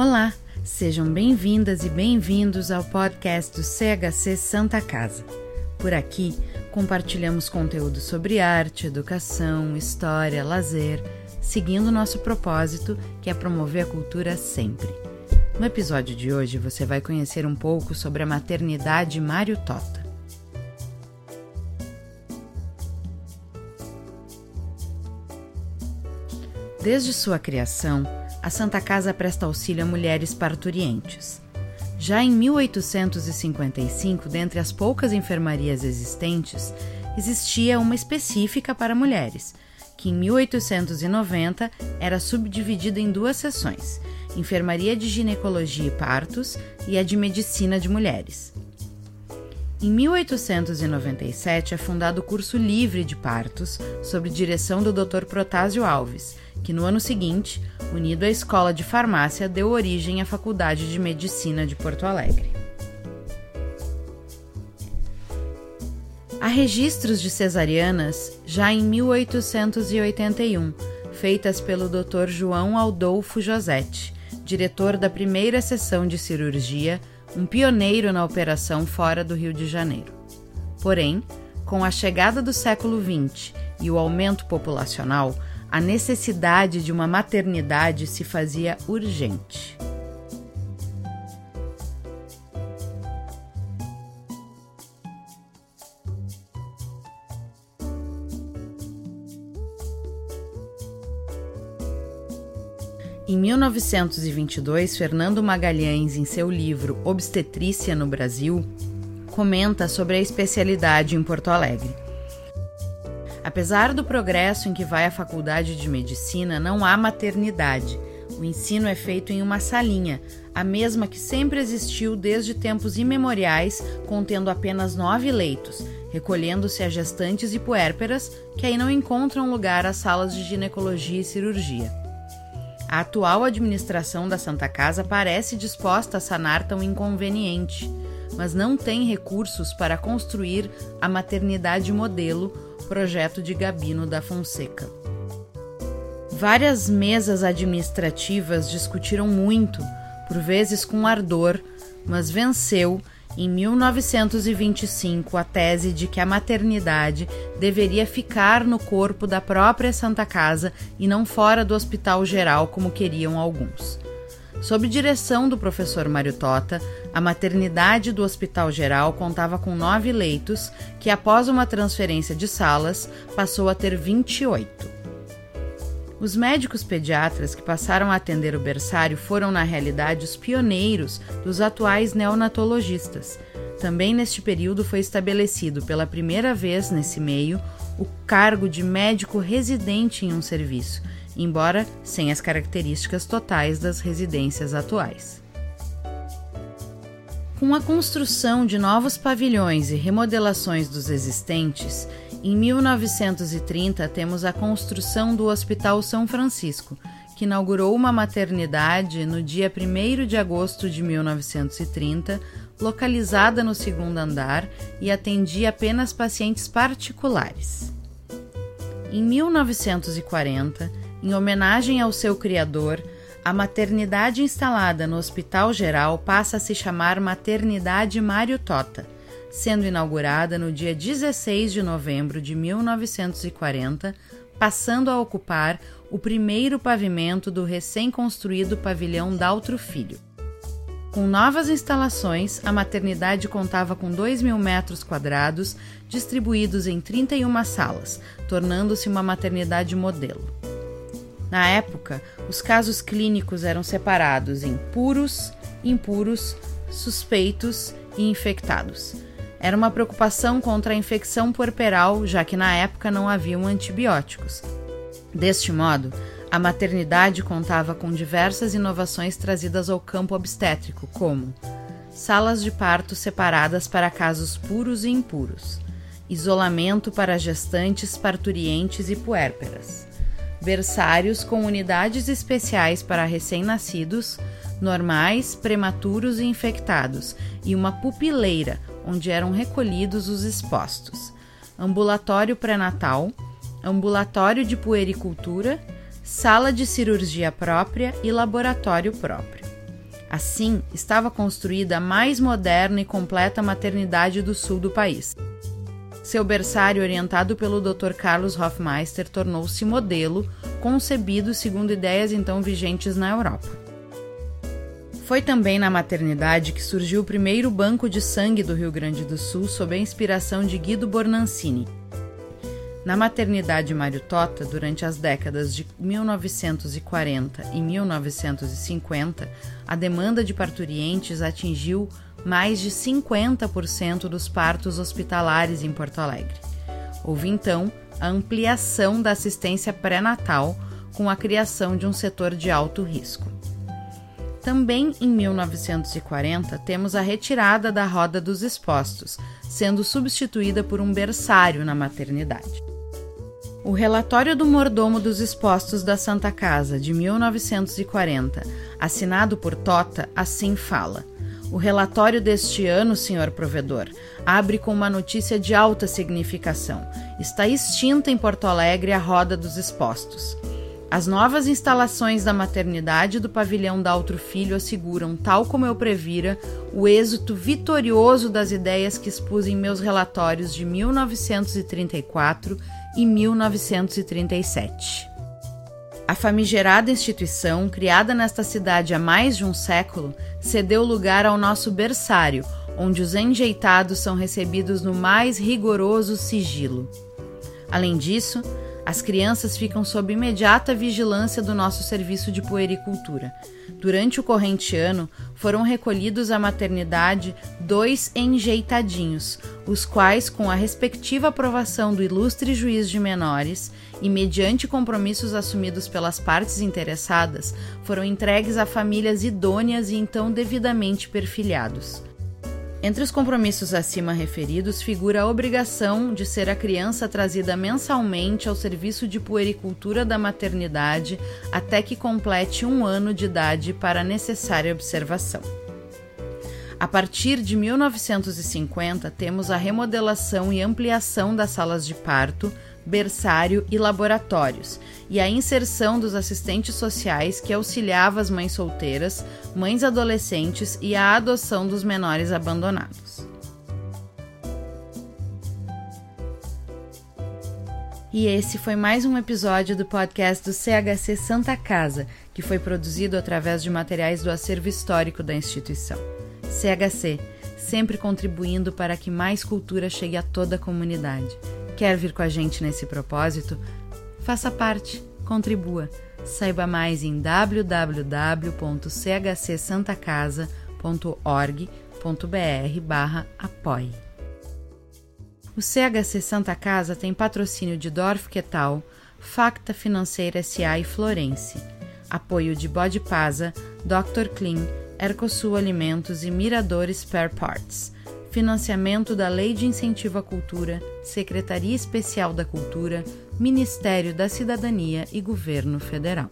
Olá, sejam bem-vindas e bem-vindos ao podcast do CHC Santa Casa. Por aqui, compartilhamos conteúdo sobre arte, educação, história, lazer, seguindo nosso propósito, que é promover a cultura sempre. No episódio de hoje, você vai conhecer um pouco sobre a maternidade Mário Tota. Desde sua criação, a Santa Casa presta auxílio a mulheres parturientes. Já em 1855, dentre as poucas enfermarias existentes, existia uma específica para mulheres, que em 1890 era subdividida em duas seções: Enfermaria de Ginecologia e Partos e a de Medicina de Mulheres. Em 1897 é fundado o curso livre de partos, sob direção do Dr. Protásio Alves, que no ano seguinte, unido à Escola de Farmácia, deu origem à Faculdade de Medicina de Porto Alegre. Há registros de cesarianas já em 1881, feitas pelo Dr. João Aldolfo Josetti, diretor da primeira seção de cirurgia um pioneiro na operação fora do Rio de Janeiro. Porém, com a chegada do século XX e o aumento populacional, a necessidade de uma maternidade se fazia urgente. Em 1922, Fernando Magalhães, em seu livro Obstetrícia no Brasil, comenta sobre a especialidade em Porto Alegre. Apesar do progresso em que vai a faculdade de medicina, não há maternidade. O ensino é feito em uma salinha, a mesma que sempre existiu desde tempos imemoriais, contendo apenas nove leitos, recolhendo-se a gestantes e puérperas que aí não encontram lugar às salas de ginecologia e cirurgia. A atual administração da Santa Casa parece disposta a sanar tão inconveniente, mas não tem recursos para construir a maternidade modelo, projeto de Gabino da Fonseca. Várias mesas administrativas discutiram muito, por vezes com ardor, mas venceu em 1925 a tese de que a maternidade deveria ficar no corpo da própria Santa Casa e não fora do Hospital Geral, como queriam alguns. Sob direção do professor Mário Tota, a maternidade do Hospital Geral contava com nove leitos, que após uma transferência de salas passou a ter 28. Os médicos pediatras que passaram a atender o berçário foram, na realidade, os pioneiros dos atuais neonatologistas. Também neste período foi estabelecido pela primeira vez nesse meio o cargo de médico residente em um serviço, embora sem as características totais das residências atuais. Com a construção de novos pavilhões e remodelações dos existentes, em 1930, temos a construção do Hospital São Francisco, que inaugurou uma maternidade no dia 1 de agosto de 1930, localizada no segundo andar e atendia apenas pacientes particulares. Em 1940, em homenagem ao seu criador, a maternidade instalada no Hospital Geral passa a se chamar Maternidade Mário Tota sendo inaugurada no dia 16 de novembro de 1940, passando a ocupar o primeiro pavimento do recém-construído pavilhão Daltro Filho. Com novas instalações, a maternidade contava com 2 mil metros quadrados, distribuídos em 31 salas, tornando-se uma maternidade modelo. Na época, os casos clínicos eram separados em puros, impuros, suspeitos e infectados era uma preocupação contra a infecção puerperal, já que na época não haviam antibióticos. Deste modo, a maternidade contava com diversas inovações trazidas ao campo obstétrico, como salas de parto separadas para casos puros e impuros, isolamento para gestantes, parturientes e puérperas, berçários com unidades especiais para recém-nascidos, normais, prematuros e infectados, e uma pupileira onde eram recolhidos os expostos, ambulatório pré-natal, ambulatório de puericultura, sala de cirurgia própria e laboratório próprio. Assim, estava construída a mais moderna e completa maternidade do sul do país. Seu berçário, orientado pelo Dr. Carlos Hofmeister, tornou-se modelo, concebido segundo ideias então vigentes na Europa. Foi também na maternidade que surgiu o primeiro banco de sangue do Rio Grande do Sul sob a inspiração de Guido Bornancini, na maternidade Mário Tota, durante as décadas de 1940 e 1950, a demanda de parturientes atingiu mais de 50% dos partos hospitalares em Porto Alegre. Houve então a ampliação da assistência pré-natal com a criação de um setor de alto risco. Também em 1940 temos a retirada da roda dos expostos, sendo substituída por um berçário na maternidade. O relatório do mordomo dos expostos da Santa Casa, de 1940, assinado por Tota, assim fala. O relatório deste ano, senhor provedor, abre com uma notícia de alta significação. Está extinta em Porto Alegre a roda dos expostos. As novas instalações da maternidade do pavilhão da Outro Filho asseguram, tal como eu previra, o êxito vitorioso das ideias que expus em meus relatórios de 1934 e 1937. A famigerada instituição, criada nesta cidade há mais de um século, cedeu lugar ao nosso berçário, onde os enjeitados são recebidos no mais rigoroso sigilo. Além disso, as crianças ficam sob imediata vigilância do nosso serviço de puericultura. Durante o corrente ano, foram recolhidos à maternidade dois enjeitadinhos, os quais, com a respectiva aprovação do ilustre juiz de menores e mediante compromissos assumidos pelas partes interessadas, foram entregues a famílias idôneas e então devidamente perfilhados. Entre os compromissos acima referidos figura a obrigação de ser a criança trazida mensalmente ao serviço de puericultura da maternidade até que complete um ano de idade para a necessária observação. A partir de 1950, temos a remodelação e ampliação das salas de parto, berçário e laboratórios, e a inserção dos assistentes sociais que auxiliava as mães solteiras, mães adolescentes e a adoção dos menores abandonados. E esse foi mais um episódio do podcast do CHC Santa Casa, que foi produzido através de materiais do acervo histórico da instituição. CHC, sempre contribuindo para que mais cultura chegue a toda a comunidade. Quer vir com a gente nesse propósito? Faça parte, contribua. Saiba mais em www.chcsantacasa.org.br barra apoie. O CHC Santa Casa tem patrocínio de Dorf Quetal, Facta Financeira SA e Florence, apoio de Bode Pasa, Dr. Clean, Ercosul Alimentos e Mirador Spare Parts financiamento da Lei de Incentivo à Cultura, Secretaria Especial da Cultura, Ministério da Cidadania e Governo Federal.